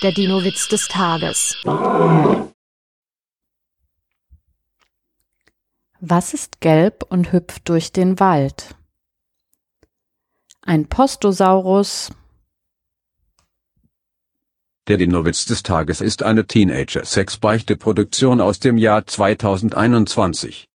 Der Dino-Witz des Tages. Was ist gelb und hüpft durch den Wald? Ein Postosaurus. Der Dino-Witz des Tages ist eine Teenager-Sex-Beichte-Produktion aus dem Jahr 2021.